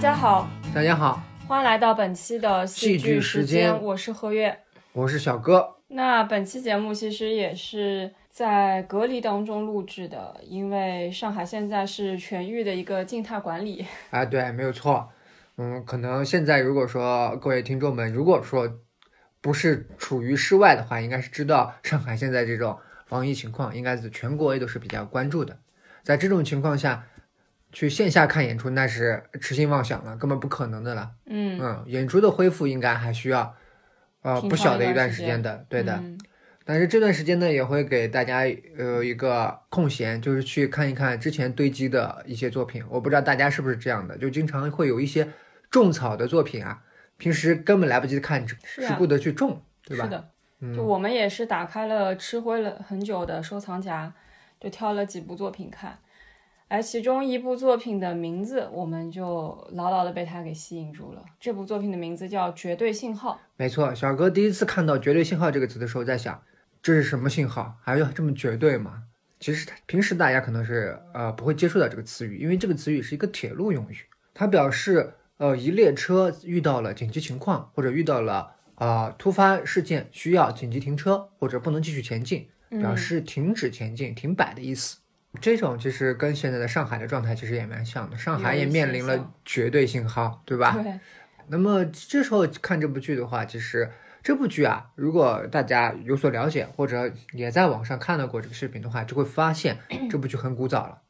家好，大家好，欢迎来到本期的戏剧剧时间，间我是何月。我是小哥。那本期节目其实也是在隔离当中录制的，因为上海现在是全域的一个静态管理。啊，对，没有错。嗯，可能现在如果说各位听众们，如果说不是处于室外的话，应该是知道上海现在这种防疫情况，应该是全国也都是比较关注的。在这种情况下，去线下看演出那是痴心妄想了，根本不可能的了。嗯，嗯，演出的恢复应该还需要呃不小的一段时间的，对的。嗯但是这段时间呢，也会给大家呃一个空闲，就是去看一看之前堆积的一些作品。我不知道大家是不是这样的，就经常会有一些种草的作品啊，平时根本来不及看，只是啊只顾得去种，对吧？是的，嗯就我们也是打开了吃灰了很久的收藏夹，就挑了几部作品看。而其中一部作品的名字，我们就牢牢的被它给吸引住了。这部作品的名字叫《绝对信号》。没错，小哥第一次看到“绝对信号”这个词的时候，在想这是什么信号？还要这么绝对吗？其实平时大家可能是呃不会接触到这个词语，因为这个词语是一个铁路用语，它表示呃一列车遇到了紧急情况，或者遇到了呃突发事件需要紧急停车，或者不能继续前进，表示停止前进、停摆的意思。这种其实跟现在的上海的状态其实也蛮像的，上海也面临了绝对信号，对吧？对，那么这时候看这部剧的话，其实这部剧啊，如果大家有所了解，或者也在网上看到过这个视频的话，就会发现 这部剧很古早了。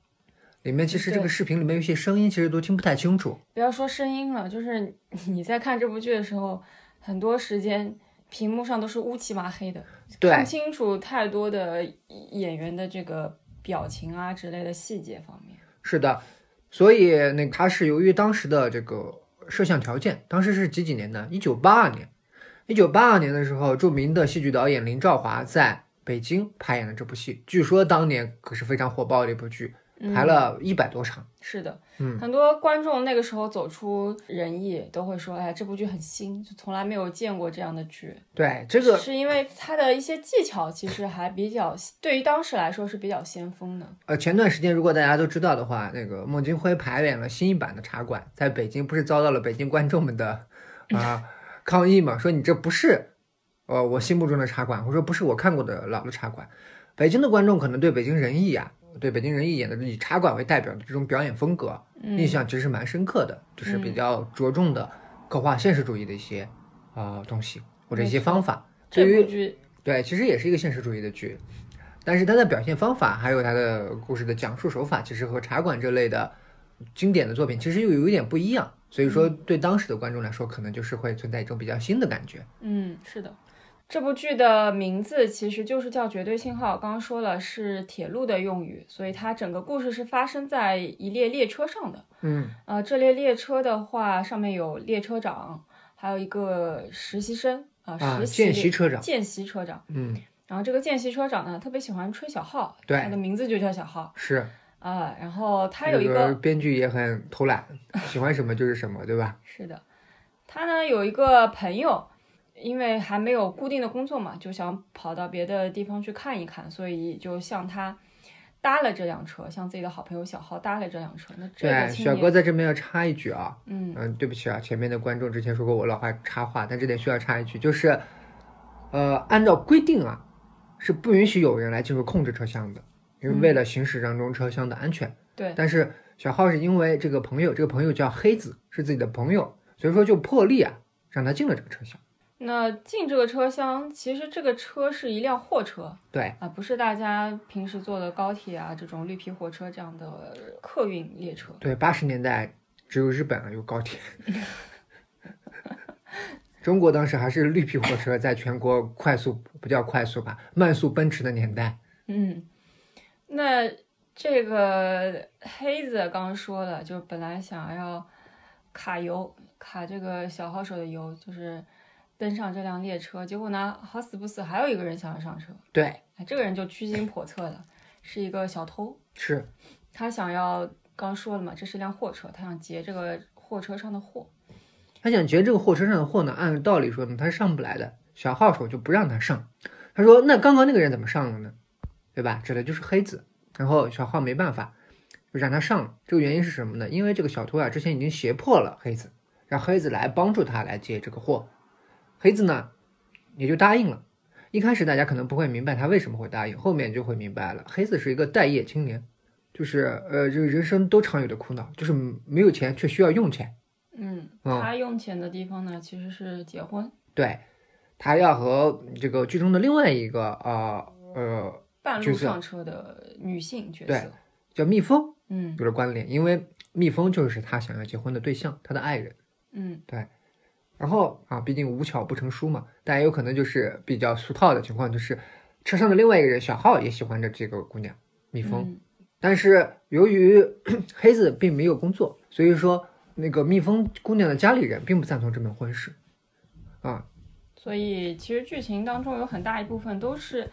里面其实这个视频里面有些声音，其实都听不太清楚。不要说声音了，就是你在看这部剧的时候，很多时间屏幕上都是乌漆麻黑的，看不清楚太多的演员的这个表情啊之类的细节方面。是的，所以那他是由于当时的这个摄像条件，当时是几几年呢？一九八二年。一九八二年的时候，著名的戏剧导演林兆华在北京拍演了这部戏，据说当年可是非常火爆的一部剧，排了一百多场。是的，嗯很多观众那个时候走出人艺都会说，哎，这部剧很新，就从来没有见过这样的剧。对，这个是因为它的一些技巧其实还比较，对于当时来说是比较先锋的。呃，前段时间如果大家都知道的话，那个孟京辉排演了新一版的《茶馆》，在北京不是遭到了北京观众们的啊、抗议嘛？说你这不是呃我心目中的茶馆，我说不是我看过的老的茶馆。北京的观众可能对北京人艺啊，对北京人艺演的以茶馆为代表的这种表演风格，印象其实蛮深刻的，就是比较着重的刻画现实主义的一些啊、呃东西或者一些方法。对于剧对，其实也是一个现实主义的剧，但是它的表现方法还有它的故事的讲述手法，其实和茶馆这类的经典的作品其实又有一点不一样。所以说，对当时的观众来说，可能就是会存在一种比较新的感觉。嗯，是的，这部剧的名字其实就是叫《绝对信号》，刚刚说了是铁路的用语，所以它整个故事是发生在一列列车上的。嗯，呃，这列列车的话，上面有列车长，还有一个实习生啊、啊，实习见习车长，见习车长。嗯，然后这个见习车长呢，特别喜欢吹小号，对他的名字就叫小号是。啊。然后他有一这个个编剧也很偷懒，喜欢什么就是什么，对吧？是的，他呢有一个朋友，因为还没有固定的工作嘛，就想跑到别的地方去看一看，所以就向他搭了这辆车，向自己的好朋友小浩搭了这辆车。那这个对，小，哥在这边要插一句啊，嗯嗯，对不起啊，前面的观众之前说过我老话插话，但这点需要插一句，就是，呃，按照规定啊，是不允许有人来进入控制车厢的，因为为了行驶当中车厢的安全。对，但是小浩是因为这个朋友，这个朋友叫黑子，是自己的朋友，所以说就破例啊，让他进了这个车厢。那进这个车厢，其实这个车是一辆货车对，啊，不是大家平时坐的高铁啊这种绿皮火车这样的客运列车。对，八十年代只有日本啊有高铁，中国当时还是绿皮火车在全国快速不叫快速吧，慢速奔驰的年代。嗯，那这个黑子刚刚说了，就是本来想要卡油，卡这个小号手的油，就是登上这辆列车。结果呢，好死不死，还有一个人想要上车，对，哎，这个人就居心叵测了，是一个小偷。是他想要，刚说了嘛，这是一辆货车，他想劫这个货车上的货。他想劫这个货车上的货呢，按道理说呢，他是上不来的。小号手就不让他上，他说：“那刚刚那个人怎么上了呢？对吧？指的就是黑子。”然后小号没办法，就让他上了。这个原因是什么呢？因为这个小偷啊之前已经胁迫了黑子，让黑子来帮助他来劫这个货。黑子呢也就答应了。一开始大家可能不会明白他为什么会答应，后面就会明白了。黑子是一个待业青年，就是呃，这个人生都常有的苦恼，就是没有钱却需要用钱。嗯，嗯他用钱的地方呢，其实是结婚，对，他要和这个剧中的另外一个啊呃半路上车的女性角对色。叫蜜蜂嗯有了关联，因为蜜蜂就是他想要结婚的对象，他的爱人。嗯然后啊，毕竟无巧不成书嘛，但也有可能就是比较俗套的情况，就是车上的另外一个人小浩也喜欢着这个姑娘蜜蜂，嗯但是由于 黑子并没有工作，所以说那个蜜蜂姑娘的家里人并不赞同这门婚事啊。所以其实剧情当中有很大一部分都是，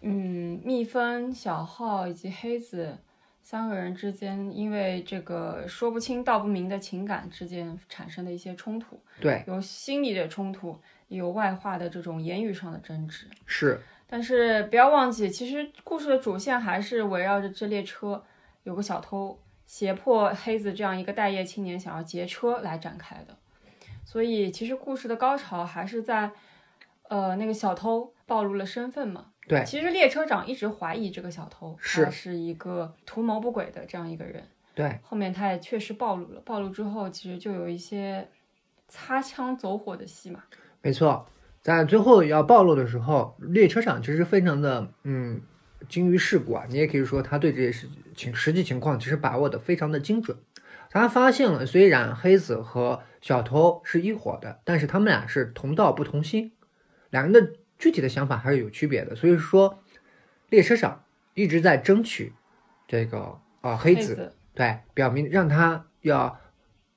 嗯，蜜蜂、小浩以及黑子三个人之间因为这个说不清道不明的情感之间产生的一些冲突，对，有心理的冲突，也有外化的这种言语上的争执。是但是不要忘记，其实故事的主线还是围绕着这列车，有个小偷胁迫黑子这样一个待业青年想要劫车来展开的。所以其实故事的高潮还是在，呃，那个小偷暴露了身份嘛。对其实列车长一直怀疑这个小偷是他是一个图谋不轨的这样一个人。对，后面他也确实暴露了，暴露之后其实就有一些擦枪走火的戏嘛。没错，在最后要暴露的时候，列车长其实非常的嗯精于世故啊，你也可以说他对这些事情实际情况其实把握的非常的精准。他发现了，虽然黑子和小偷是一伙的，但是他们俩是同道不同心，两人的具体的想法还是有区别的。所以说，列车长一直在争取这个啊、黑子子对，表明让他要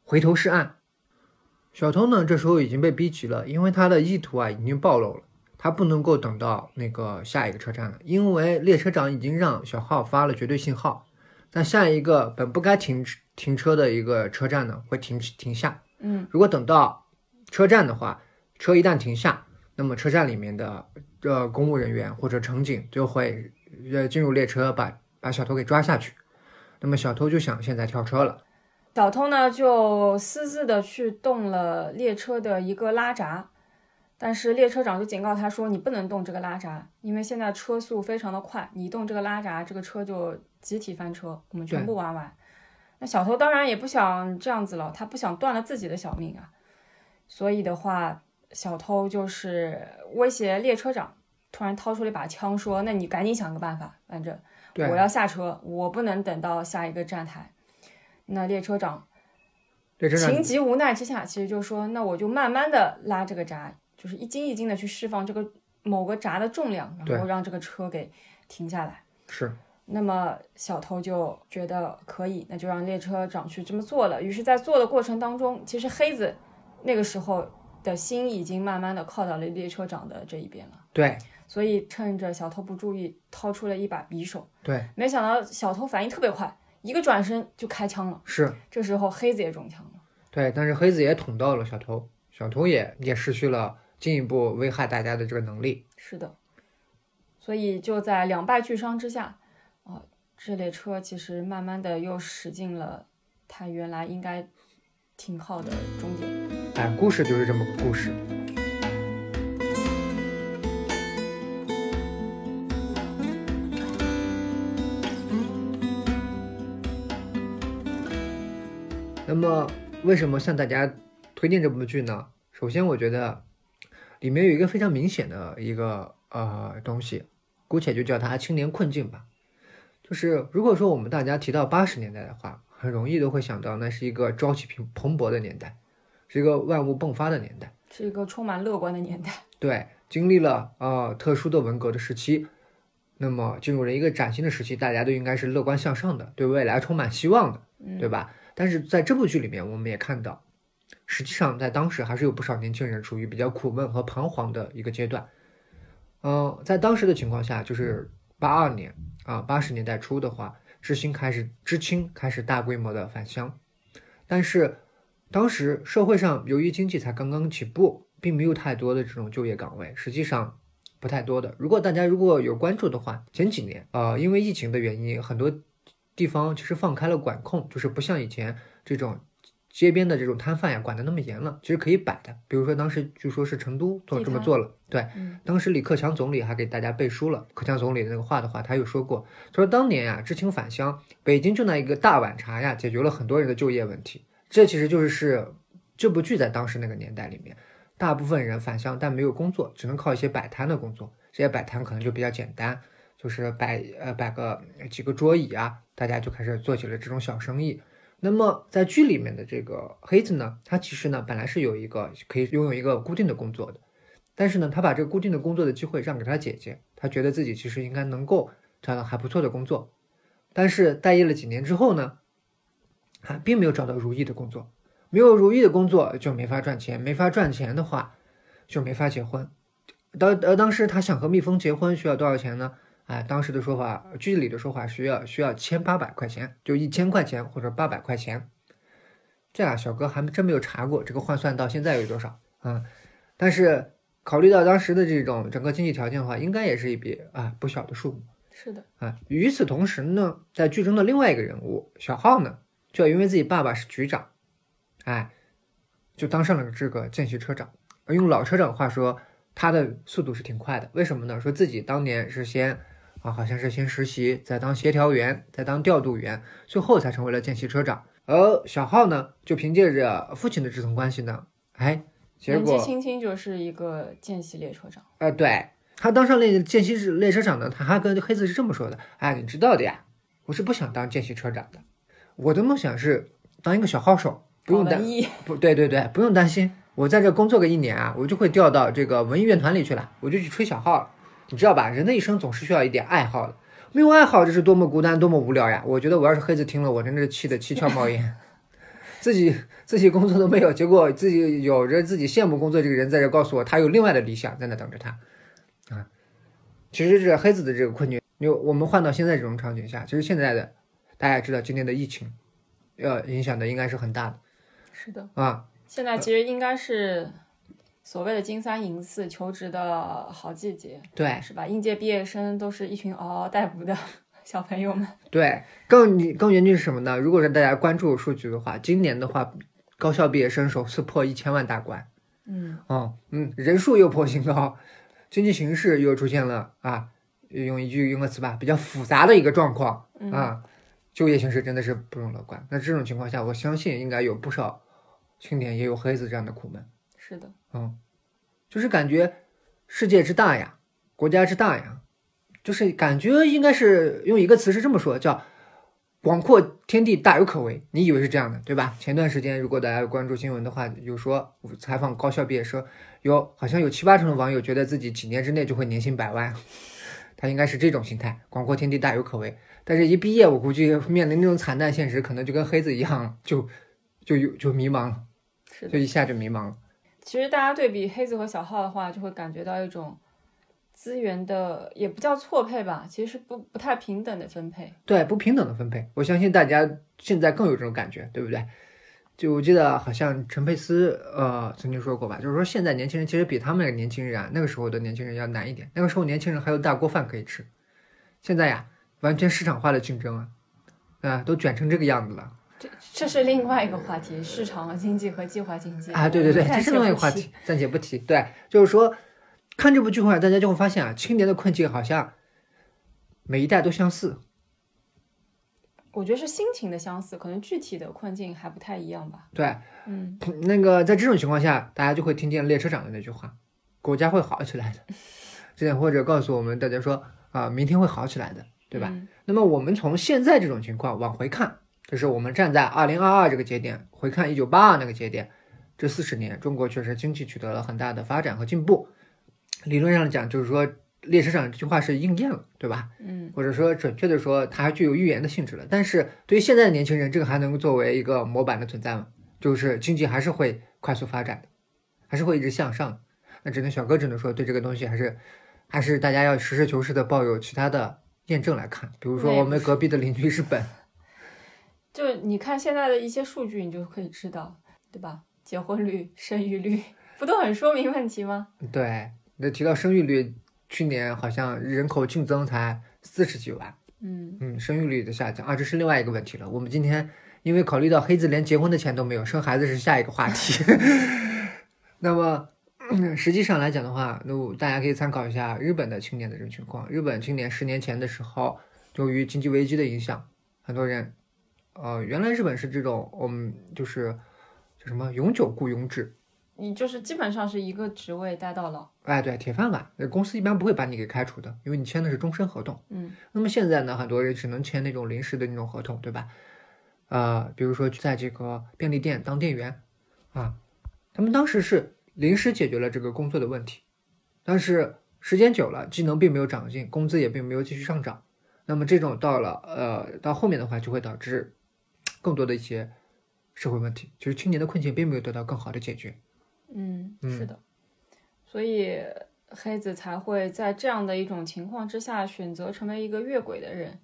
回头是岸。小偷呢，这时候已经被逼急了，因为他的意图啊已经暴露了，他不能够等到那个下一个车站了，因为列车长已经让小浩发了绝对信号，那下一个本不该停停车的一个车站呢会停停下。嗯，如果等到车站的话，车一旦停下，那么车站里面的呃公务人员或者乘警就会呃进入列车把把小偷给抓下去。那么小偷就想现在跳车了。小偷呢就私自的去动了列车的一个拉闸，但是列车长就警告他说：“你不能动这个拉闸，因为现在车速非常的快，你一动这个拉闸，这个车就集体翻车，我们全部玩完。”那小偷当然也不想这样子了，他不想断了自己的小命啊，所以的话，小偷就是威胁列车长，突然掏出了一把枪说：“那你赶紧想个办法，反正我要下车，我不能等到下一个站台。”那列车长情急无奈之下，其实就说，那我就慢慢的拉这个闸，就是一斤一斤的去释放这个某个闸的重量，然后让这个车给停下来。是那么小偷就觉得可以，那就让列车长去这么做了。于是，在做的过程当中，其实黑子那个时候的心已经慢慢的靠到了列车长的这一边了。对所以趁着小偷不注意，掏出了一把匕首。对没想到小偷反应特别快，一个转身就开枪了。是，这时候黑子也中枪了。对，但是黑子也捅到了小偷，小偷也也失去了进一步危害大家的这个能力。是的，所以就在两败俱伤之下，啊、这列车其实慢慢的又驶进了它原来应该停靠的终点。哎，故事就是这么个故事。那么，为什么向大家推荐这部剧呢？首先，我觉得里面有一个非常明显的一个呃东西，姑且就叫它青年困境吧。就是如果说我们大家提到八十年代的话，很容易都会想到那是一个朝气蓬蓬勃的年代。是一个万物迸发的年代。是一个充满乐观的年代。对，经历了呃特殊的文革的时期，那么进入了一个崭新的时期，大家都应该是乐观向上的，对未来充满希望的，对吧？但是在这部剧里面，我们也看到，实际上在当时还是有不少年轻人处于比较苦闷和彷徨的一个阶段。嗯、在当时的情况下，就是八二年啊，八十年代初的话，知青开始知青开始大规模的返乡，但是当时社会上由于经济才刚刚起步，并没有太多的这种就业岗位，实际上不太多的。如果大家如果有关注的话，前几年呃因为疫情的原因，很多地方其实放开了管控，就是不像以前这种街边的这种摊贩呀管得那么严了，其实可以摆的。比如说当时据说是成都做这么做了，对，嗯当时李克强总理还给大家背书了。克强总理的那个话的话，他有说过，他说当年呀，知青返乡，北京就那一个大碗茶呀，解决了很多人的就业问题。这其实就是这部剧在当时那个年代里面，大部分人返乡但没有工作，只能靠一些摆摊的工作。这些摆摊可能就比较简单，就是摆呃摆个几个桌椅啊，大家就开始做起了这种小生意。那么在剧里面的这个黑子呢，他其实呢本来是有一个可以拥有一个固定的工作的。但是呢，他把这个固定的工作的机会让给他姐姐，他觉得自己其实应该能够找到还不错的工作。但是待业了几年之后呢，啊，并没有找到如意的工作，没有如意的工作就没法赚钱，没法赚钱的话就没法结婚。当呃当时他想和蜜蜂结婚需要多少钱呢？哎，当时的说法，剧里的说法需要需要千八百块钱，就一千块钱或者八百块钱。这啊，小哥还真没有查过这个换算到现在有多少啊、嗯？但是考虑到当时的这种整个经济条件的话，应该也是一笔啊不小的数目是的，啊。与此同时呢，在剧中的另外一个人物小浩呢，就因为自己爸爸是局长，哎，就当上了这个见习车长。而用老车长话说，他的速度是挺快的。为什么呢？说自己当年是先啊，好像是先实习，再当协调员，再当调度员，最后才成为了见习车长。而小浩呢，就凭借着父亲的这层关系呢，哎，结果年纪轻轻就是一个见习列车长。呃，对他当上列见习列车长呢，他还跟黑子是这么说的：“哎，你知道的呀，我是不想当见习车长的，我的梦想是当一个小号手，不用担不对对对，不用担心，我在这工作个一年啊，我就会调到这个文艺院团里去了，我就去吹小号了。你知道吧？人的一生总是需要一点爱好的，没有爱好这是多么孤单，多么无聊呀！我觉得我要是黑子听了，我真的是气得七窍冒烟。自己自己工作都没有，结果自己有着自己羡慕工作这个人在这告诉我，他有另外的理想在那等着他啊。其实这黑子的这个困境，就我们换到现在这种场景下，其实现在的大家也知道，今年的疫情，呃，影响的应该是很大的是的，啊。现在其实应该是所谓的金三银四求职的好季节，对是吧？应届毕业生都是一群嗷嗷待哺的 小朋友们。对，更你更严峻是什么呢？如果是大家关注数据的话，今年的话，高校毕业生首次破一千万大关。嗯，哦，嗯，人数又破新高，经济形势又出现了啊，用一句用个词吧，比较复杂的一个状况嗯啊，就业形势真的是不容乐观。那这种情况下，我相信应该有不少青年也有黑子这样的苦闷。是的，嗯，就是感觉世界之大呀，国家之大呀，就是感觉应该是用一个词是这么说，叫广阔天地大有可为。你以为是这样的，对吧？前段时间如果大家关注新闻的话，有说采访高校毕业生，有好像有七八成的网友觉得自己几年之内就会年薪百万，他应该是这种心态，广阔天地大有可为。但是，一毕业，我估计面临那种惨淡现实，可能就跟黑子一样，就就有就迷茫了，就一下就迷茫了。其实大家对比黑子和小号的话，就会感觉到一种资源的也不叫错配吧，其实是不不太平等的分配。对不平等的分配，我相信大家现在更有这种感觉，对不对？就我记得好像陈佩斯呃曾经说过吧，就是说现在年轻人其实比他们那个年轻人啊，那个时候的年轻人要难一点。那个时候年轻人还有大锅饭可以吃，现在呀完全市场化的竞争啊，啊都卷成这个样子了这这是另外一个话题，市场经济和计划经济啊！对对对，这是另外一个话题，暂且不提。对，就是说看这部剧的话，大家就会发现啊，青年的困境好像每一代都相似。我觉得是心情的相似，可能具体的困境还不太一样吧。对，嗯，那个在这种情况下，大家就会听见列车长的那句话：“国家会好起来的。”这点或者告诉我们大家说啊，明天会好起来的，对吧？嗯那么我们从现在这种情况往回看，就是我们站在二零二二这个节点，回看一九八二那个节点，这四十年，中国确实经济取得了很大的发展和进步。理论上讲，就是说列车长这句话是应验了，对吧？嗯，或者说准确的说，它还具有预言的性质了。但是对于现在的年轻人，这个还能作为一个模板的存在吗？就是经济还是会快速发展的，还是会一直向上的。那只能小哥只能说，对这个东西还是还是大家要实事求是的抱有其他的验证来看。比如说我们隔壁的邻居日本，就你看现在的一些数据，你就可以知道，对吧？结婚率、生育率，不都很说明问题吗？对，那提到生育率，去年好像人口净增才四十几万，嗯嗯，生育率的下降啊，这是另外一个问题了。我们今天因为考虑到黑子连结婚的钱都没有，生孩子是下一个话题。那么嗯实际上来讲的话，那我大家可以参考一下日本的青年的这种情况。日本青年十年前的时候，由于经济危机的影响，很多人，呃，原来日本是这种，我们就是叫什么永久雇佣制，你就是基本上是一个职位待到老。哎，对，铁饭碗，呃公司一般不会把你给开除的，因为你签的是终身合同。嗯那么现在呢，很多人只能签那种临时的那种合同，对吧？呃，比如说在这个便利店当店员啊，他们当时是临时解决了这个工作的问题，但是时间久了，技能并没有长进，工资也并没有继续上涨。那么这种到了呃到后面的话，就会导致更多的一些社会问题，就是青年的困境并没有得到更好的解决。嗯，嗯是的，所以黑子才会在这样的一种情况之下选择成为一个越轨的人。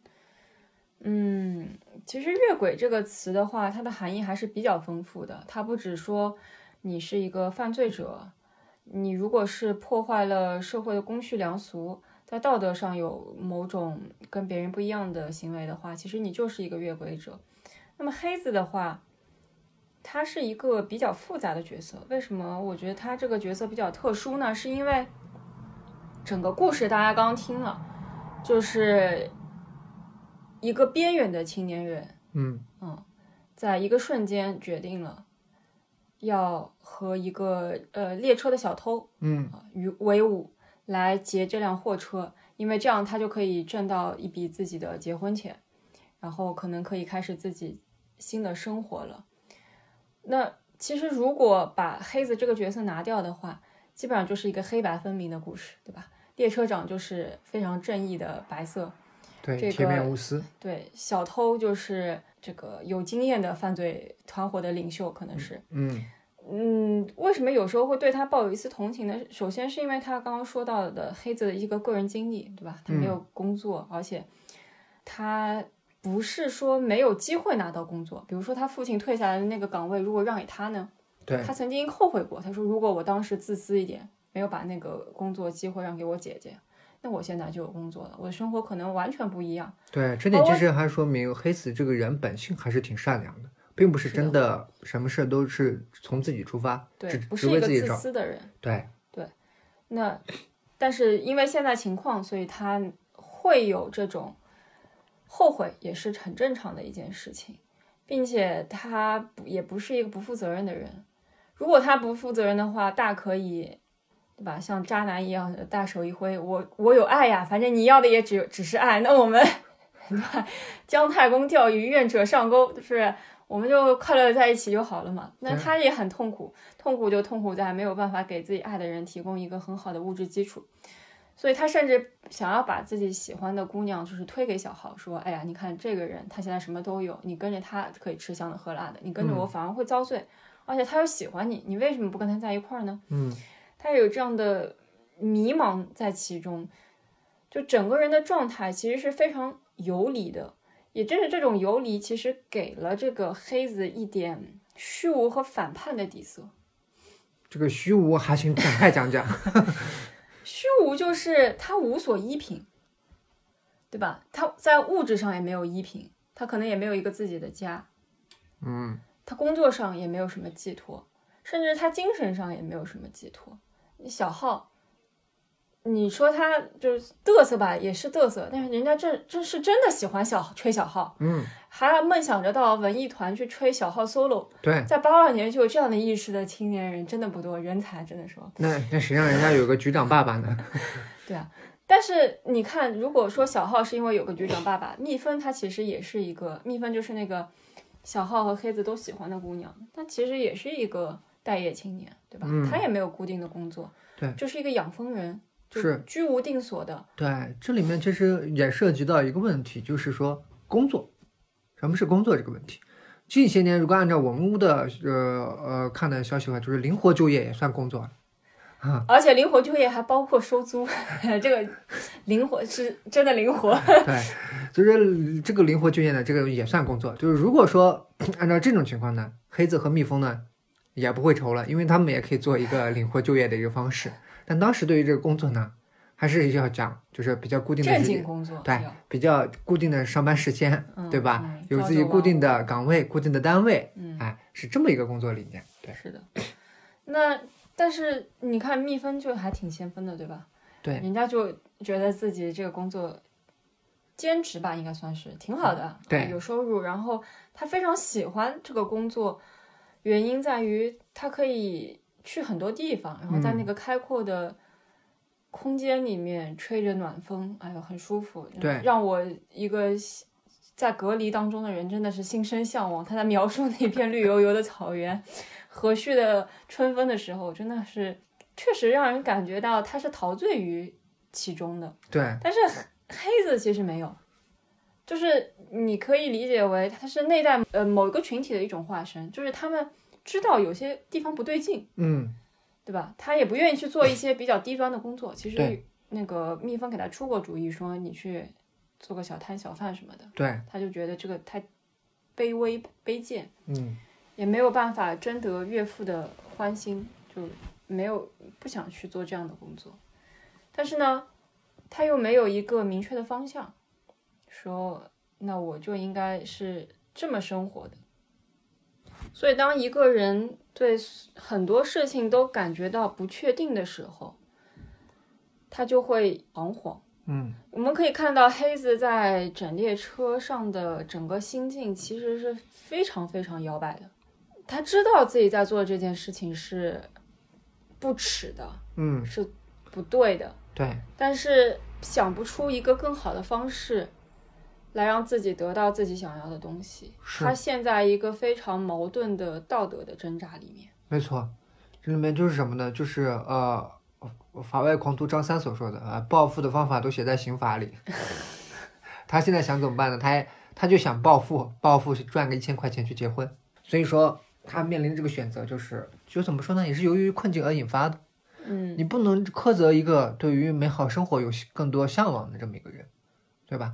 嗯，其实“越轨”这个词的话，它的含义还是比较丰富的。它不只说你是一个犯罪者，你如果是破坏了社会的公序良俗，在道德上有某种跟别人不一样的行为的话，其实你就是一个越轨者。那么黑子的话，他是一个比较复杂的角色。为什么我觉得他这个角色比较特殊呢？是因为整个故事大家刚刚听了，就是一个边缘的青年人，嗯在一个瞬间决定了要和一个呃列车的小偷嗯啊与为伍来劫这辆货车，因为这样他就可以挣到一笔自己的结婚钱，然后可能可以开始自己新的生活了。那其实如果把黑子这个角色拿掉的话，基本上就是一个黑白分明的故事，对吧？列车长就是非常正义的白色，对，这铁面个无私。对，小偷就是这个有经验的犯罪团伙的领袖，可能是。嗯嗯，为什么有时候会对他抱有一丝同情呢？首先是因为他刚刚说到的黑子的一个个人经历，对吧？他没有工作，而且他不是说没有机会拿到工作。比如说他父亲退下来的那个岗位，如果让给他呢？对他曾经后悔过，他说如果我当时自私一点，没有把那个工作机会让给我姐姐，那我现在就有工作了，我的生活可能完全不一样。对，这点其实还说明黑子这个人本性还是挺善良的，并不是真的什么事都是从自己出发，对，不是一个自。私的人。对对，那，但是因为现在情况，所以他会有这种后悔，也是很正常的一件事情，并且他不也不是一个不负责任的人。如果他不负责任的话，大可以，对吧？像渣男一样大手一挥，我我有爱呀，反正你要的也只只是爱，那我们，对吧？姜太公钓鱼，愿者上钩，就是我们就快乐地在一起就好了嘛。那他也很痛苦，痛苦就痛苦在没有办法给自己爱的人提供一个很好的物质基础，所以他甚至想要把自己喜欢的姑娘就是推给小豪，说：“哎呀，你看这个人，他现在什么都有，你跟着他可以吃香的喝辣的，你跟着我反而会遭罪，而且他又喜欢你，你为什么不跟他在一块儿呢？”嗯，他有这样的迷茫在其中，就整个人的状态其实是非常游离的。也正是这种游离，其实给了这个黑子一点虚无和反叛的底色。这个虚无还请展开讲讲。虚无就是他无所依凭，对吧？他在物质上也没有依凭，他可能也没有一个自己的家，嗯，他工作上也没有什么寄托，甚至他精神上也没有什么寄托。小浩，你说他就是嘚瑟吧，也是嘚瑟，但是人家这这是真的喜欢小吹小号，嗯，还要梦想着到文艺团去吹小号 solo。对，在八二年就有这样的意识的青年人真的不多，人才真的说。那那谁让人家有个局长爸爸呢？对啊，但是你看，如果说小号是因为有个局长爸爸，蜜蜂她其实也是一个，蜜蜂就是那个小号和黑子都喜欢的姑娘，她其实也是一个待业青年，对吧？嗯她也没有固定的工作，对就是一个养蜂人，就是居无定所的。对，这里面其实也涉及到一个问题，就是说工作，什么是工作这个问题。近些年，如果按照我们屋的呃呃看的消息的话，就是灵活就业也算工作了。而且灵活就业还包括收租，这个灵活是真的灵活。对，就是这个灵活就业呢，这个也算工作。就是如果说 按照这种情况呢，黑子和蜜蜂呢也不会愁了，因为他们也可以做一个灵活就业的一个方式。但当时对于这个工作呢，还是要讲就是比较固定的工作对比较固定的上班时间，嗯对吧？嗯有自己固定的岗位、固定的单位，嗯哎，是这么一个工作理念。对是的。那但是你看蜜蜂就还挺先锋的，对吧？对，人家就觉得自己这个工作兼职吧，应该算是挺好的，对啊有收入。然后他非常喜欢这个工作，原因在于他可以去很多地方，然后在那嗯个开阔的空间里面吹着暖风，哎呦，很舒服。对让我一个在隔离当中的人真的是心生向往。他在描述那片绿油油的草原、和煦的春风的时候，真的是确实让人感觉到他是陶醉于其中的。对，但是黑子其实没有，就是你可以理解为他是内在呃某一个群体的一种化身，就是他们知道有些地方不对劲，嗯，对吧？他也不愿意去做一些比较低端的工作。其实那个蜜蜂给他出过主意，说你去做个小摊小贩什么的，对，他就觉得这个太卑微卑贱，嗯，也没有办法征得岳父的欢心，就没有不想去做这样的工作。但是呢，他又没有一个明确的方向，说那我就应该是这么生活的。所以，当一个人对很多事情都感觉到不确定的时候，他就会彷徨。嗯，我们可以看到黑子在整列车上的整个心境其实是非常非常摇摆的。他知道自己在做这件事情是不耻的，嗯，是不对的，对，但是想不出一个更好的方式来让自己得到自己想要的东西。是他陷在一个非常矛盾的道德的挣扎里面。没错，这里面就是什么呢？就是呃，法外狂徒张三所说的啊，暴富的方法都写在刑法里。他现在想怎么办呢？他他就想暴富，暴富是赚个一千块钱去结婚。所以说，他面临的这个选择就是，就怎么说呢？也是由于困境而引发的。嗯你不能苛责一个对于美好生活有更多向往的这么一个人，对吧？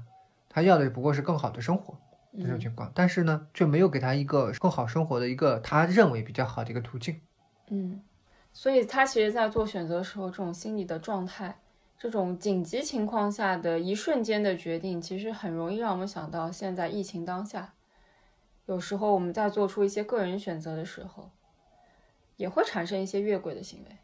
他要的不过是更好的生活这种情况，但是呢，却没有给他一个更好生活的一个他认为比较好的一个途径。嗯，所以他其实，在做选择的时候，这种心理的状态，这种紧急情况下的一瞬间的决定，其实很容易让我们想到现在疫情当下，有时候我们在做出一些个人选择的时候，也会产生一些越轨的行为。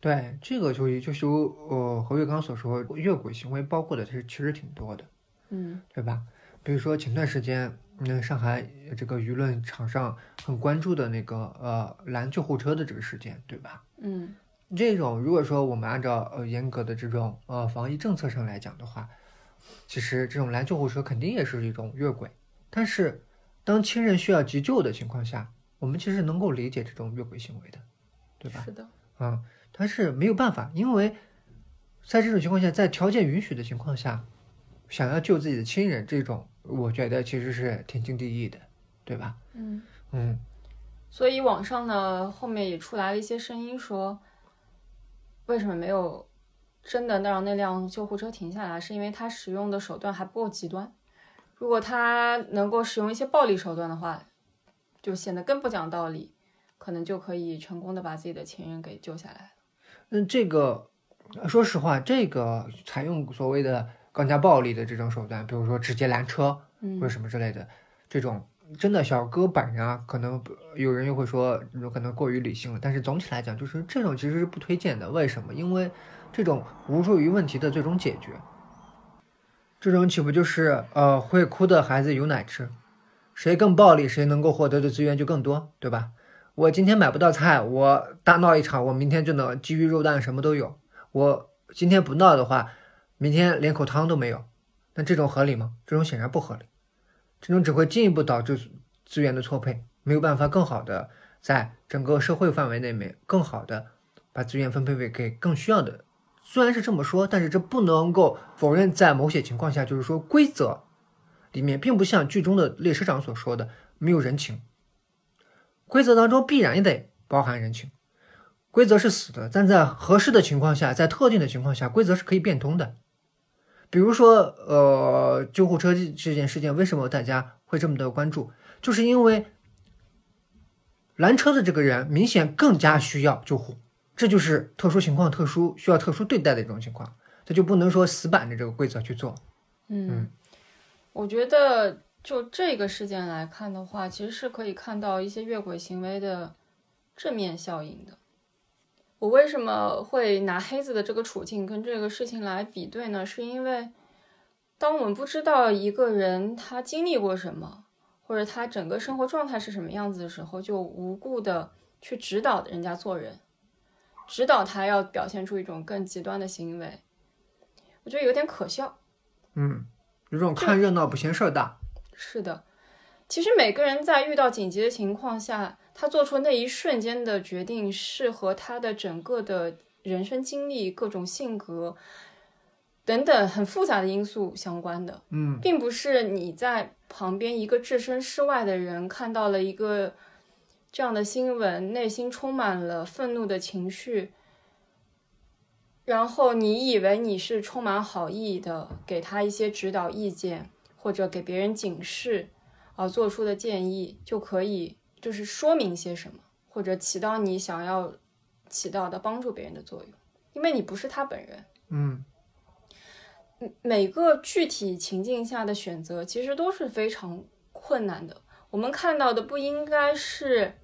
对，这个就就是呃何月刚所说，越轨行为包括的是其实挺多的，嗯对吧？比如说前段时间，嗯，上海这个舆论场上很关注的那个呃拦救护车的这个事件，对吧？嗯这种如果说我们按照呃严格的这种呃防疫政策上来讲的话，其实这种拦救护车肯定也是一种越轨。但是当亲人需要急救的情况下，我们其实能够理解这种越轨行为的，对吧？是的，嗯、但是没有办法，因为在这种情况下，在条件允许的情况下，想要救自己的亲人，这种我觉得其实是天经地义的，对吧？嗯。嗯，所以网上呢，后面也出来了一些声音说，为什么没有真的让那辆救护车停下来？是因为他使用的手段还不够极端。如果他能够使用一些暴力手段的话，就显得更不讲道理，可能就可以成功的把自己的亲人给救下来。嗯，这个说实话，这个采用所谓的更加暴力的这种手段，比如说直接拦车或嗯者什么之类的，这种真的小哥本人啊，可能有人又会说有可能过于理性了，但是总体来讲，就是这种其实是不推荐的。为什么？因为这种无助于问题的最终解决。这种岂不就是呃会哭的孩子有奶吃？谁更暴力，谁能够获得的资源就更多，对吧？我今天买不到菜，我大闹一场，我明天就能鸡鱼肉蛋什么都有。我今天不闹的话，明天连口汤都没有。那这种合理吗？这种显然不合理。这种只会进一步导致资源的错配，没有办法更好的在整个社会范围内面更好的把资源分配给给更需要的。虽然是这么说，但是这不能够否认，在某些情况下，就是说规则里面并不像剧中的列车长所说的没有人情，规则当中必然也得包含人情。规则是死的，但在合适的情况下，在特定的情况下，规则是可以变通的。比如说，呃，救护车这这件事件，为什么大家会这么的关注？就是因为拦车的这个人明显更加需要救护，这就是特殊情况、特殊需要特殊对待的一种情况，他就不能说死板着这个规则去做。嗯，我觉得就这个事件来看的话，其实是可以看到一些越轨行为的正面效应的。我为什么会拿黑子的这个处境跟这个事情来比对呢？是因为当我们不知道一个人他经历过什么，或者他整个生活状态是什么样子的时候，就无故的去指导人家做人，指导他要表现出一种更极端的行为，我觉得有点可笑。嗯，有种看热闹不嫌事儿大。是的，其实每个人在遇到紧急的情况下，他做出那一瞬间的决定，是和他的整个的人生经历、各种性格等等很复杂的因素相关的，嗯并不是你在旁边一个置身事外的人看到了一个这样的新闻，内心充满了愤怒的情绪。然后你以为你是充满好意的，给他一些指导意见，或者给别人警示，而做出的建议就可以就是说明些什么，或者起到你想要起到的帮助别人的作用，因为你不是他本人。嗯每个具体情境下的选择其实都是非常困难的。我们看到的不应该是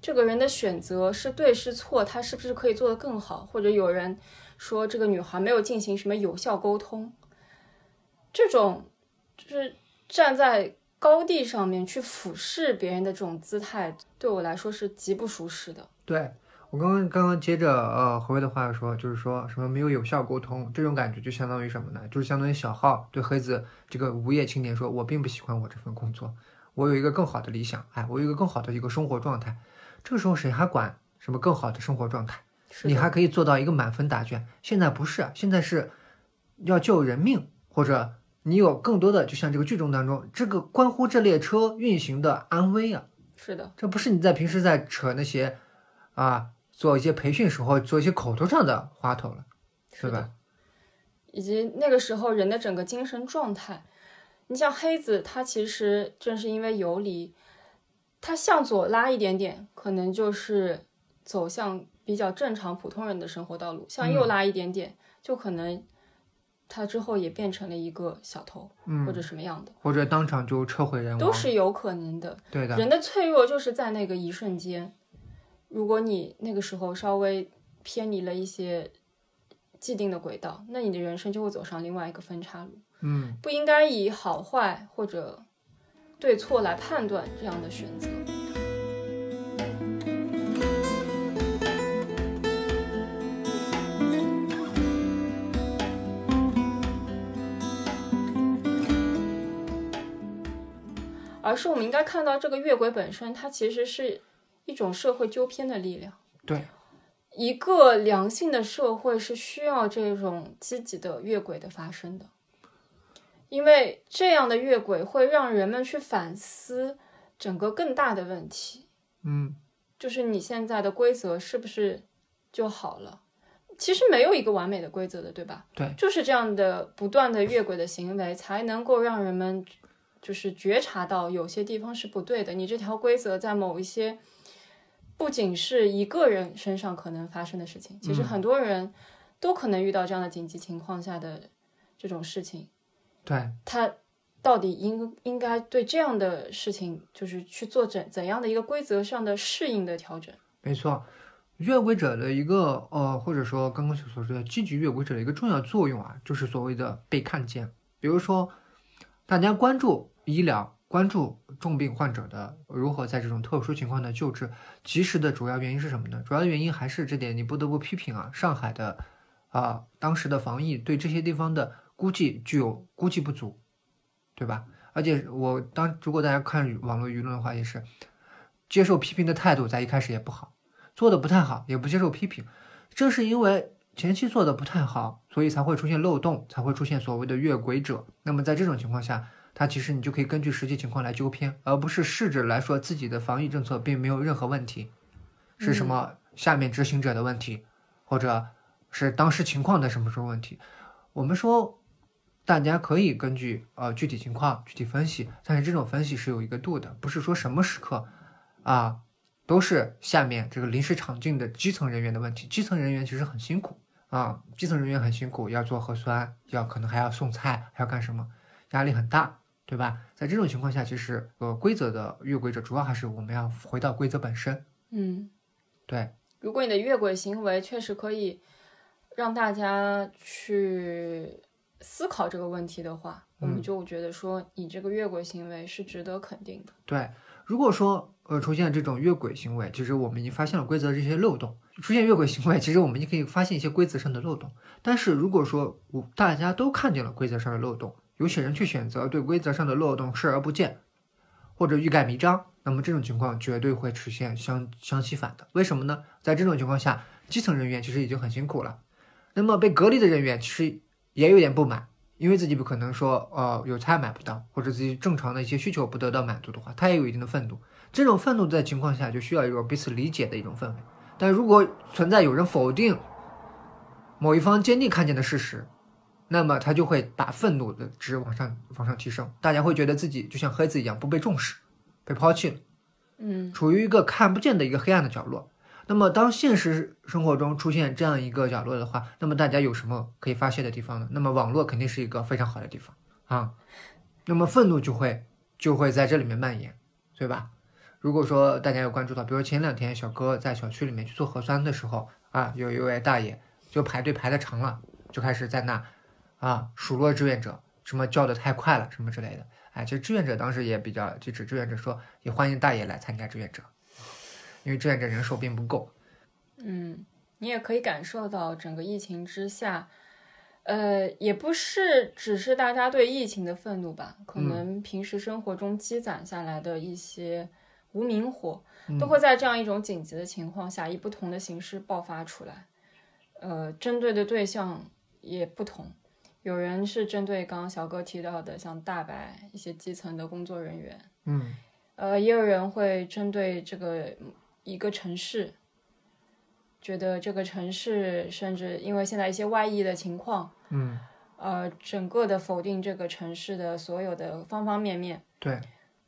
这个人的选择是对是错，他是不是可以做得更好，或者有人说这个女孩没有进行什么有效沟通，这种就是站在高地上面去俯视别人的这种姿态，对我来说是极不舒适的。对我刚刚刚刚接着呃何威的话说，就是说什么没有有效沟通，这种感觉就相当于什么呢？就是相当于小号对黑子这个无业青年说：“我并不喜欢我这份工作，我有一个更好的理想，哎，我有一个更好的一个生活状态。”这个时候谁还管什么更好的生活状态？是你还可以做到一个满分答卷。现在不是啊，现在是要救人命，或者你有更多的，就像这个剧中当中，这个关乎这列车运行的安危啊。是的，这不是你在平时在扯那些啊，做一些培训时候做一些口头上的花头了，是吧？以及那个时候人的整个精神状态。你像黑子，他其实正是因为游离，他向左拉一点点，可能就是走向比较正常普通人的生活道路；向右拉一点点，就可能他之后也变成了一个小偷、或者什么样的，或者当场就车毁人亡，都是有可能的。对的。人的脆弱就是在那个一瞬间，如果你那个时候稍微偏离了一些既定的轨道，那你的人生就会走上另外一个分岔路。嗯，不应该以好坏或者对错来判断这样的选择。而是我们应该看到，这个越轨本身，它其实是一种社会纠偏的力量。对，一个良性的社会是需要这种积极的越轨的发生的，因为这样的越轨会让人们去反思整个更大的问题，嗯，就是你现在的规则是不是就好了？其实没有一个完美的规则的，对吧？对，就是这样的不断的越轨的行为，才能够让人们就是觉察到有些地方是不对的。你这条规则在某一些不仅是一个人身上可能发生的事情，其实很多人都可能遇到这样的紧急情况下的这种事情。对，他到底应应该对这样的事情，就是去做怎怎样的一个规则上的适应的调整？没错。越轨者的一个呃，或者说刚刚所说的积极越轨者的一个重要作用啊，就是所谓的被看见。比如说，大家关注医疗，关注重病患者的如何在这种特殊情况的救治，及时的主要原因是什么呢？主要的原因还是这点，你不得不批评啊，上海的啊、当时的防疫对这些地方的估计具有估计不足，对吧？而且我当如果大家看网络舆论的话，也是接受批评的态度在一开始也不好。做的不太好，也不接受批评，正是因为前期做的不太好，所以才会出现漏洞，才会出现所谓的越轨者。那么在这种情况下，它其实你就可以根据实际情况来纠偏，而不是试着来说自己的防疫政策并没有任何问题，是什么下面执行者的问题，或者是当时情况的什么什么问题。我们说，大家可以根据呃具体情况具体分析，但是这种分析是有一个度的，不是说什么时刻啊。都是下面这个临时场境的基层人员的问题。基层人员其实很辛苦啊，基层人员很辛苦，要做核酸，要可能还要送菜，还要干什么，压力很大，对吧？在这种情况下，其实呃规则的越轨者主要还是我们要回到规则本身。嗯，对，如果你的越轨行为确实可以让大家去思考这个问题的话，我们嗯就觉得说你这个越轨行为是值得肯定的。对，如果说呃出现这种越轨行为，其实我们已经发现了规则的这些漏洞。出现越轨行为，其实我们也可以发现一些规则上的漏洞。但是如果说我大家都看见了规则上的漏洞，有些人去选择对规则上的漏洞视而不见，或者欲盖弥彰，那么这种情况绝对会出现相相相反的。为什么呢？在这种情况下，基层人员其实已经很辛苦了，那么被隔离的人员其实也有点不满，因为自己不可能说呃有菜买不到，或者自己正常的一些需求不得到满足的话，他也有一定的愤怒。这种愤怒在情况下就需要一种彼此理解的一种氛围。但如果存在有人否定某一方坚定看见的事实，那么他就会把愤怒的值往上往上提升，大家会觉得自己就像黑子一样不被重视，被抛弃了。嗯处于一个看不见的一个黑暗的角落。那么，当现实生活中出现这样一个角落的话，那么大家有什么可以发泄的地方呢？那么网络肯定是一个非常好的地方啊。那么愤怒就会就会在这里面蔓延，对吧？如果说大家有关注到，比如前两天小哥在小区里面去做核酸的时候啊，有一位大爷就排队排的长了，就开始在那啊数落志愿者，什么叫的太快了，什么之类的。哎，其实志愿者当时也比较就指，志愿者说也欢迎大爷来参加志愿者，因为志愿者人手并不够。嗯，你也可以感受到整个疫情之下，呃，也不是只是大家对疫情的愤怒吧，可嗯能平时生活中积攒下来的一些无名火，嗯都会在这样一种紧急的情况下，以不同的形式爆发出来。呃，针对的对象也不同，有人是针对刚刚小哥提到的，像大白一些基层的工作人员，嗯呃，也有人会针对这个一个城市，觉得这个城市甚至因为现在一些外溢的情况，嗯，呃，整个的否定这个城市的所有的方方面面。对，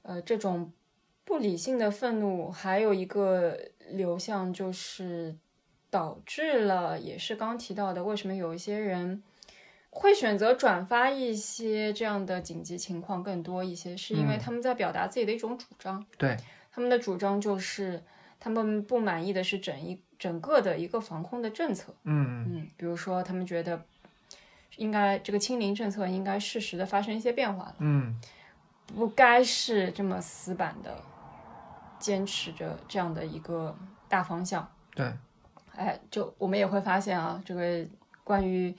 呃，这种不理性的愤怒，还有一个流向就是导致了，也是刚提到的，为什么有一些人会选择转发一些这样的紧急情况更多一些，是因为嗯他们在表达自己的一种主张。对，他们的主张就是他们不满意的是整一整个的一个防控的政策。嗯嗯，比如说他们觉得应该这个清零政策应该适时的发生一些变化了。嗯不该是这么死板的坚持着这样的一个大方向。对，哎，就我们也会发现啊，这个关于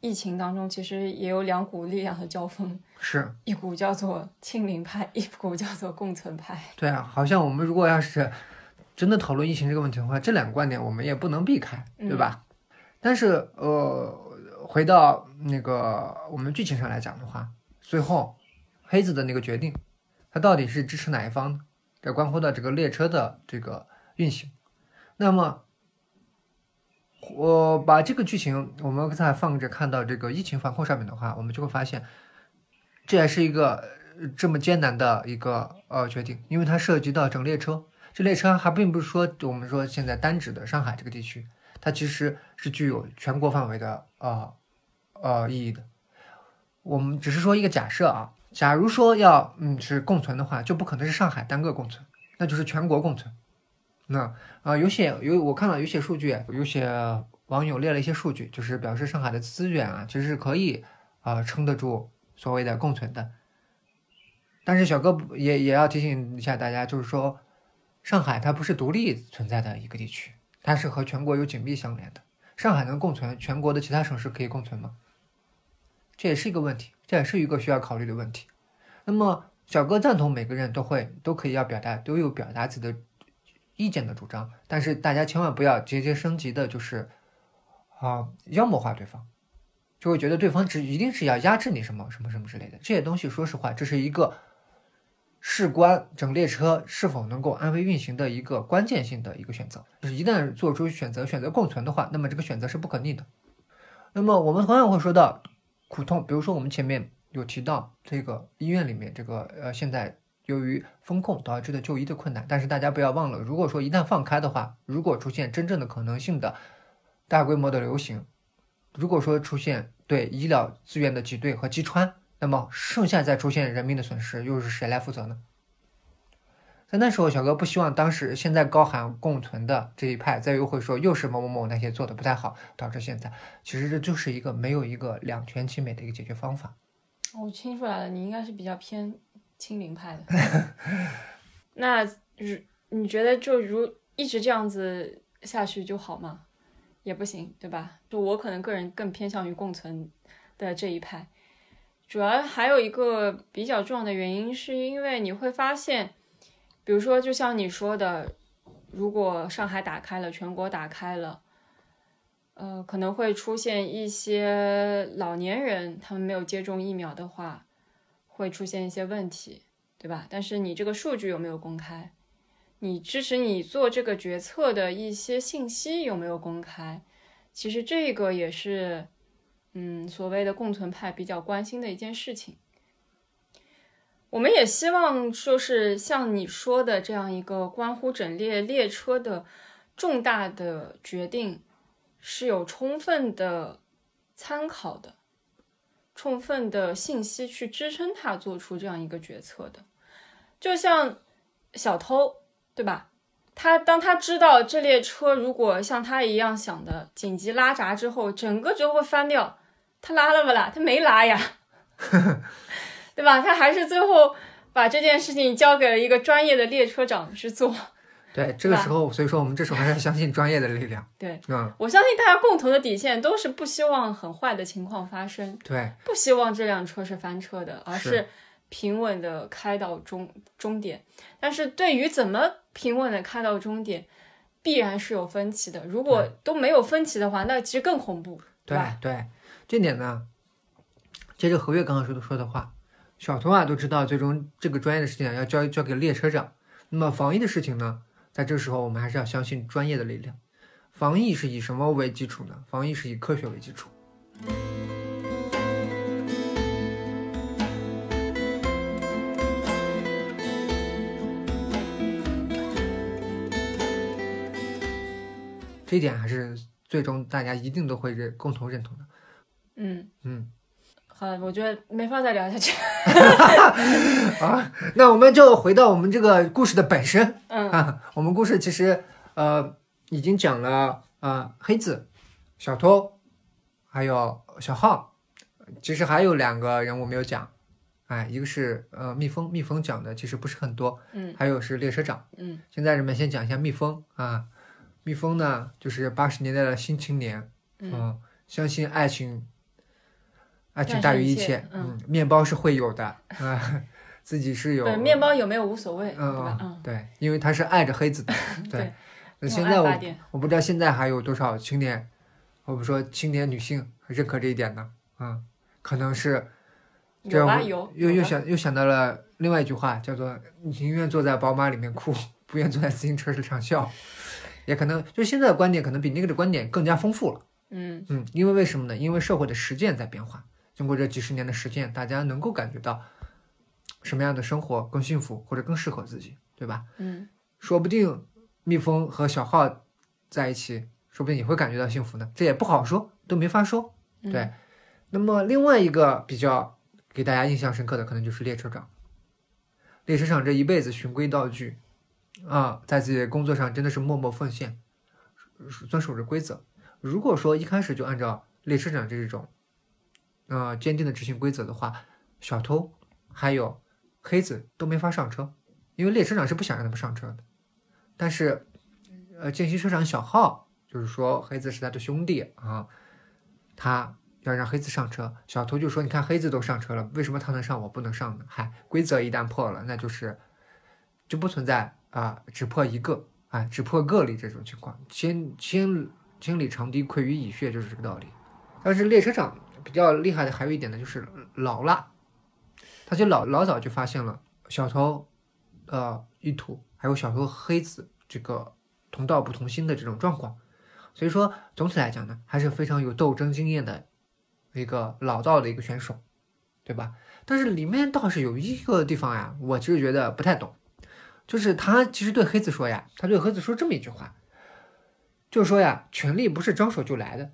疫情当中，其实也有两股力量的交锋，是，一股叫做清零派，一股叫做共存派。对啊，好像我们如果要是真的讨论疫情这个问题的话，这两个观点我们也不能避开，对吧？但是呃，回到那个我们剧情上来讲的话，最后黑子的那个决定，他到底是支持哪一方呢？这关乎到这个列车的这个运行。那么，我把这个剧情我们再放着看到这个疫情防控上面的话，我们就会发现，这也是一个这么艰难的一个呃决定，因为它涉及到整列车。这列车还并不是说我们说现在单指的上海这个地区，它其实是具有全国范围的呃呃意义的。我们只是说一个假设啊，假如说要嗯是共存的话，就不可能是上海单个共存，那就是全国共存。那啊、有些有我看到有些数据，有些网友列了一些数据，就是表示上海的资源啊，其实是可以啊、撑得住所谓的共存的。但是小哥也也要提醒一下大家，就是说上海它不是独立存在的一个地区，它是和全国有紧密相连的。上海能共存，全国的其他省市可以共存吗？这也是一个问题，这也是一个需要考虑的问题。那么小哥赞同每个人都会都可以要表达都有表达自己的意见的主张，但是大家千万不要节节升级的，就是啊妖魔化对方，就会觉得对方只一定是要压制你什么什么什么之类的。这些东西，说实话，这是一个事关整列车是否能够安危运行的一个关键性的一个选择。就是一旦做出选择，选择共存的话，那么这个选择是不可逆的。那么我们同样会说到苦痛，比如说我们前面有提到这个医院里面这个呃现在由于风控导致的就医的困难。但是大家不要忘了，如果说一旦放开的话，如果出现真正的可能性的大规模的流行，如果说出现对医疗资源的挤兑和击穿，那么剩下再出现人命的损失，又是谁来负责呢？在那时候，小哥不希望当时现在高喊共存的这一派再又会说又是某某某那些做的不太好，导致现在其实这就是一个没有一个两全其美的一个解决方法。我听出来了，你应该是比较偏清零派的。那如你觉得就如一直这样子下去就好吗？也不行，对吧？就我可能个人更偏向于共存的这一派，主要还有一个比较重要的原因，是因为你会发现。比如说，就像你说的，如果上海打开了，全国打开了，呃，可能会出现一些老年人，他们没有接种疫苗的话，会出现一些问题，对吧？但是你这个数据有没有公开？你支持你做这个决策的一些信息有没有公开？其实这个也是，嗯，所谓的共存派比较关心的一件事情。我们也希望说是像你说的这样一个关乎整列列车的重大的决定，是有充分的参考的、充分的信息去支撑他做出这样一个决策的。就像小偷，对吧？他当他知道这列车如果像他一样想的紧急拉闸之后，整个就会翻掉，他拉了不啦？他没拉呀。对吧？他还是最后把这件事情交给了一个专业的列车长去做。对，这个时候，所以说我们这时候还是相信专业的力量。对，嗯，我相信大家共同的底线都是不希望很坏的情况发生。对，不希望这辆车是翻车的，而是是平稳的开到终终点。但是对于怎么平稳的开到终点，必然是有分歧的。如果都没有分歧的话，那其实更恐怖，对吧？对，这点呢，接着何月刚刚说的说的话，小童啊都知道，最终这个专业的事情啊要交交给列车长。那么防疫的事情呢，在这时候我们还是要相信专业的力量。防疫是以什么为基础呢？防疫是以科学为基础。这一点还是最终大家一定都会认共同认同的。嗯嗯，好，我觉得没法再聊下去。啊，那我们就回到我们这个故事的本身。嗯啊，我们故事其实呃已经讲了呃黑子、小偷，还有小浩，其实还有两个人物没有讲，哎，一个是呃蜜蜂，蜜蜂讲的其实不是很多，嗯还有是列车长。嗯现在人们先讲一下蜜蜂啊，蜜蜂呢就是八十年代的新青年，嗯相信爱情，爱情大于一切切，嗯面包是会有的啊，自己是有对，面包有没有无所谓，对嗯吧？嗯嗯，对，因为他是爱着黑子的，对对。那现在我我不知道现在还有多少青年，我们说青年女性认可这一点呢？嗯，可能是这样又又想又想到了另外一句话，叫做“宁愿坐在宝马里面哭，不愿坐在自行车上笑”，也可能就现在的观点可能比那个的观点更加丰富了。嗯嗯，因为为什么呢？因为社会的实践在变化，经过这几十年的实践，大家能够感觉到什么样的生活更幸福或者更适合自己，对吧？嗯说不定蜜蜂和小号在一起，说不定也会感觉到幸福呢。这也不好说，都没法说。嗯对，那么另外一个比较给大家印象深刻的，可能就是列车长。列车长这一辈子循规蹈矩，啊，在自己的工作上真的是默默奉献，遵守着规则。如果说一开始就按照列车长这种，呃，坚定的执行规则的话，小偷还有黑子都没法上车，因为列车长是不想让他们上车的。但是，呃，见习车长小浩就是说黑子是他的兄弟啊，他要让黑子上车，小偷就说：“你看黑子都上车了，为什么他能上我不能上呢？”嗨，规则一旦破了，那就是就不存在啊、只破一个啊、只破个例这种情况。千千千里长堤溃于蚁穴，就是这个道理。但是列车长比较厉害的还有一点呢，就是老辣，他就老老早就发现了小偷呃意图，还有小偷黑子这个同道不同心的这种状况。所以说，总体来讲呢，还是非常有斗争经验的一个老道的一个选手，对吧？但是里面倒是有一个地方呀，我其实觉得不太懂，就是他其实对黑子说呀，他对黑子说这么一句话，就是说呀，权力不是张手就来的，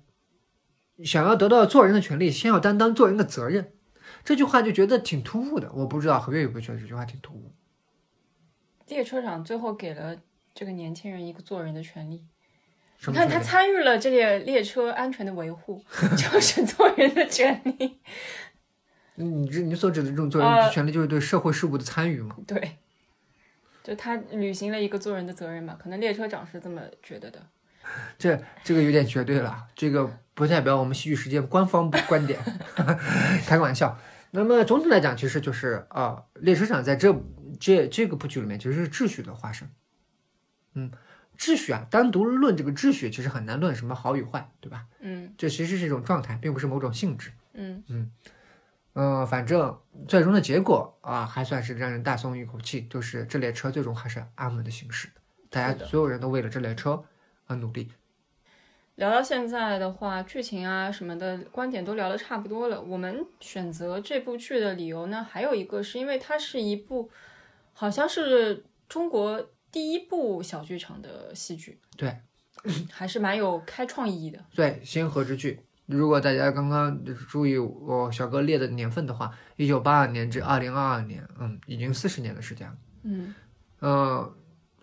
想要得到做人的权利，先要担当做人的责任。这句话就觉得挺突兀的，我不知道何月有没有觉得这句话挺突兀。列车长最后给了这个年轻人一个做人的权利。你看他参与了这列列车安全的维护，就是做人的权利。你这你所指的这种做人呃的权利，就是对社会事务的参与嘛？对，就他履行了一个做人的责任嘛。可能列车长是这么觉得的。这这个有点绝对了，这个不代表我们戏剧时间官方观点，开个玩笑。那么总体来讲，其实就是啊、列车长在这这这个部剧里面其实是秩序的化身。嗯，秩序啊，单独论这个秩序，其实很难论什么好与坏，对吧？嗯这其实是一种状态，并不是某种性质。嗯嗯、反正最终的结果啊，还算是让人大松一口气，就是这列车最终还是安稳的行驶，大家所有人都为了这列车而努力。聊到现在的话，剧情啊什么的观点都聊得差不多了。我们选择这部剧的理由呢，还有一个是因为它是一部好像是中国第一部小剧场的戏剧，对，还是蛮有开创意义的。对，先河之剧。如果大家刚刚注意我小哥列的年份的话，一九八二年至二零二二年，嗯，已经四十年的时间了。嗯呃，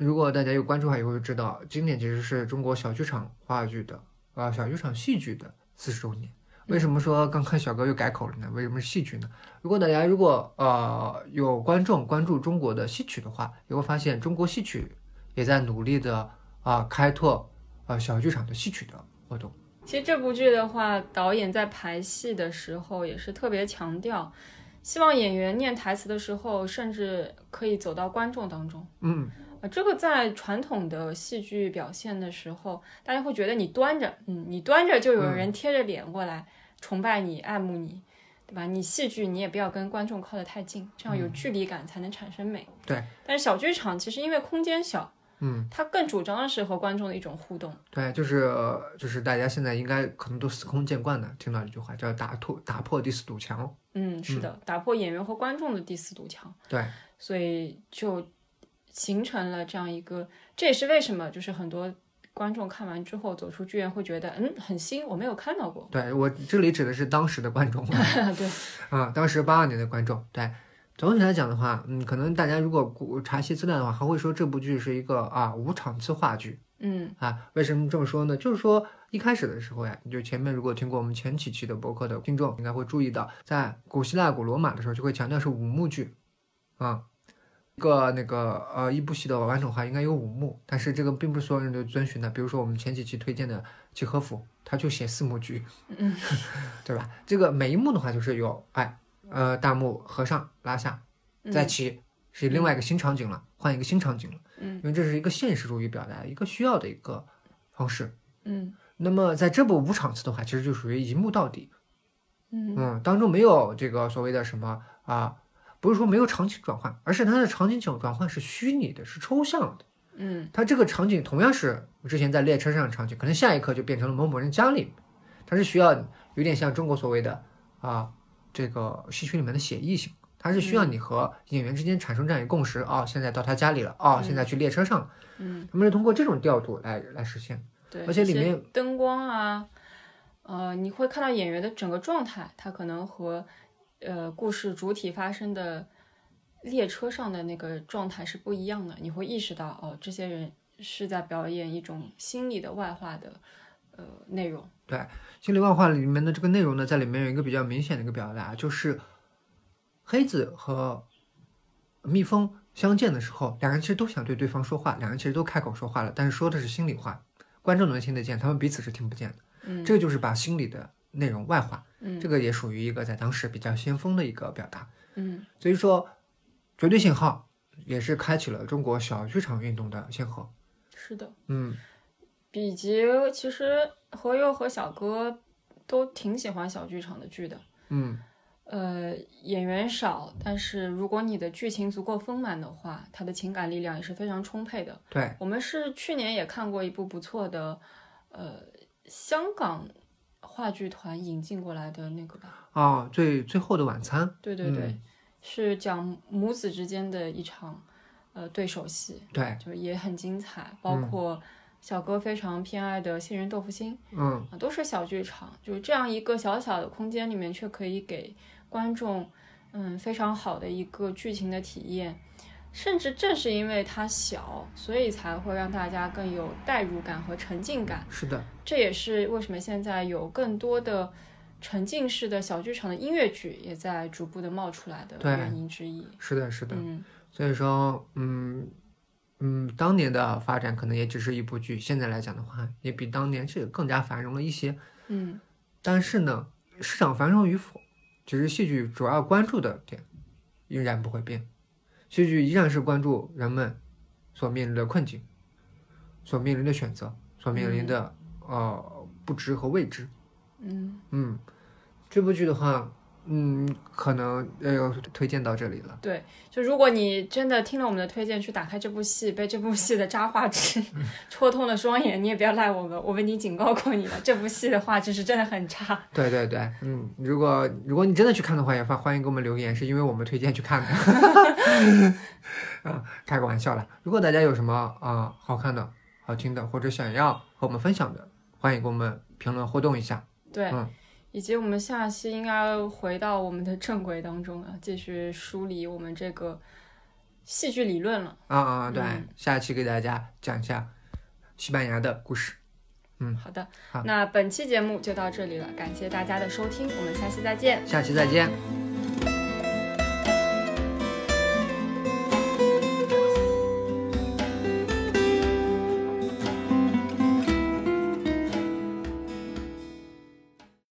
如果大家有关注的话，也会知道，今年其实是中国小剧场话剧的，啊，小剧场戏剧的四十周年。为什么说刚刚小哥又改口了呢？为什么是戏剧呢？如果大家如果呃有观众关注中国的戏曲的话，也会发现中国戏曲也在努力的啊、开拓啊、小剧场的戏曲的活动。其实这部剧的话，导演在排戏的时候也是特别强调，希望演员念台词的时候，甚至可以走到观众当中。嗯，啊，这个在传统的戏剧表现的时候，大家会觉得你端着，嗯，你端着就有人贴着脸过来崇拜你、爱慕你，对吧？你戏剧你也不要跟观众靠得太近，这样有距离感才能产生美。对。但是小剧场其实因为空间小，嗯，它更主张的是和观众的一种互动。对，就是呃就是大家现在应该可能都司空见惯的听到一句话，叫打破打破第四堵墙。嗯，是的，打破演员和观众的第四堵墙。对，所以就形成了这样一个，这也是为什么就是很多观众看完之后走出剧院会觉得，嗯，很新，我没有看到过。对我这里指的是当时的观众 对，啊，当时八二年的观众。对，总体来讲的话，嗯，可能大家如果古查一些资料的话，还会说这部剧是一个啊无场次话剧嗯啊。为什么这么说呢？就是说一开始的时候呀，就前面如果听过我们前几期的博客的听众，应该会注意到，在古希腊、古罗马的时候，就会强调是五幕剧啊。一个那个呃一部戏的完整话应该有五幕，但是这个并不是所有人都遵循的。比如说我们前几期推荐的契诃夫，他就写四幕剧，嗯，对吧？这个每一幕的话就是有哎呃大幕合上拉下再嗯起，是另外一个新场景了，换一个新场景了，嗯因为这是一个现实主义表达一个需要的一个方式。嗯那么在这部五场次的话，其实就属于一幕到底，嗯嗯，当中没有这个所谓的什么啊，不是说没有场景转换，而是它的场景转换是虚拟的，是抽象的。嗯它这个场景同样是我之前在列车上的场景，可能下一刻就变成了某某人家里，它是需要有点像中国所谓的啊这个戏曲里面的写意性，它是需要你和演员之间产生这样一个共识哦，现在到他家里了，哦，现在去列车上了，嗯，他们是通过这种调度来来实现。对，而且里面灯光啊，呃，你会看到演员的整个状态，他可能和呃故事主体发生的列车上的那个状态是不一样的。你会意识到，哦，这些人是在表演一种心理的外化的呃内容。对心理外化里面的这个内容呢，在里面有一个比较明显的一个表达，就是黑子和蜜蜂相见的时候，两人其实都想对对方说话，两人其实都开口说话了，但是说的是心里话，观众能听得见，他们彼此是听不见的。嗯这个就是把心里的内容外化，嗯这个也属于一个在当时比较先锋的一个表达。嗯所以说，绝对信号也是开启了中国小剧场运动的先河。是的，嗯，以及其实何佑和小哥都挺喜欢小剧场的剧的。嗯，呃，演员少，但是如果你的剧情足够丰满的话，它的情感力量也是非常充沛的。对，我们是去年也看过一部不错的，呃，香港话剧团引进过来的那个吧？哦，最最后的晚餐，对对对，是讲母子之间的一场呃对手戏，对，就是也很精彩，包括小哥非常偏爱的杏仁豆腐心，嗯，啊，都是小剧场，就是这样一个小小的空间里面，却可以给观众嗯非常好的一个剧情的体验。甚至正是因为它小，所以才会让大家更有代入感和沉浸感。是的，这也是为什么现在有更多的沉浸式的小剧场的音乐剧也在逐步的冒出来的原因之一。是的，是的。嗯，所以说，嗯嗯，当年的发展可能也只是一部剧，现在来讲的话，也比当年是更加繁荣了一些。嗯，但是呢，市场繁荣与否，只是戏剧主要关注的点依然不会变，戏剧依然是关注人们所面临的困境，所面临的选择，所面临的、呃不知和未知。嗯，嗯，这部剧的话，嗯，可能呃推荐到这里了。对，就如果你真的听了我们的推荐，去打开这部戏，被这部戏的渣画质 戳痛了双眼，你也不要赖我们，我们已经警告过你了，这部戏的画质是真的很差。对对对，嗯，如果如果你真的去看的话，也欢欢迎给我们留言，是因为我们推荐去看的。啊，开个玩笑啦。如果大家有什么啊、好看的、好听的，或者想要和我们分享的，欢迎给我们评论互动一下。对，嗯以及我们下期应该回到我们的正轨当中啊，继续梳理我们这个戏剧理论了。啊啊，对，嗯下期给大家讲一下西班牙的故事。嗯好的，好那本期节目就到这里了，感谢大家的收听，我们下期再见。下期再见。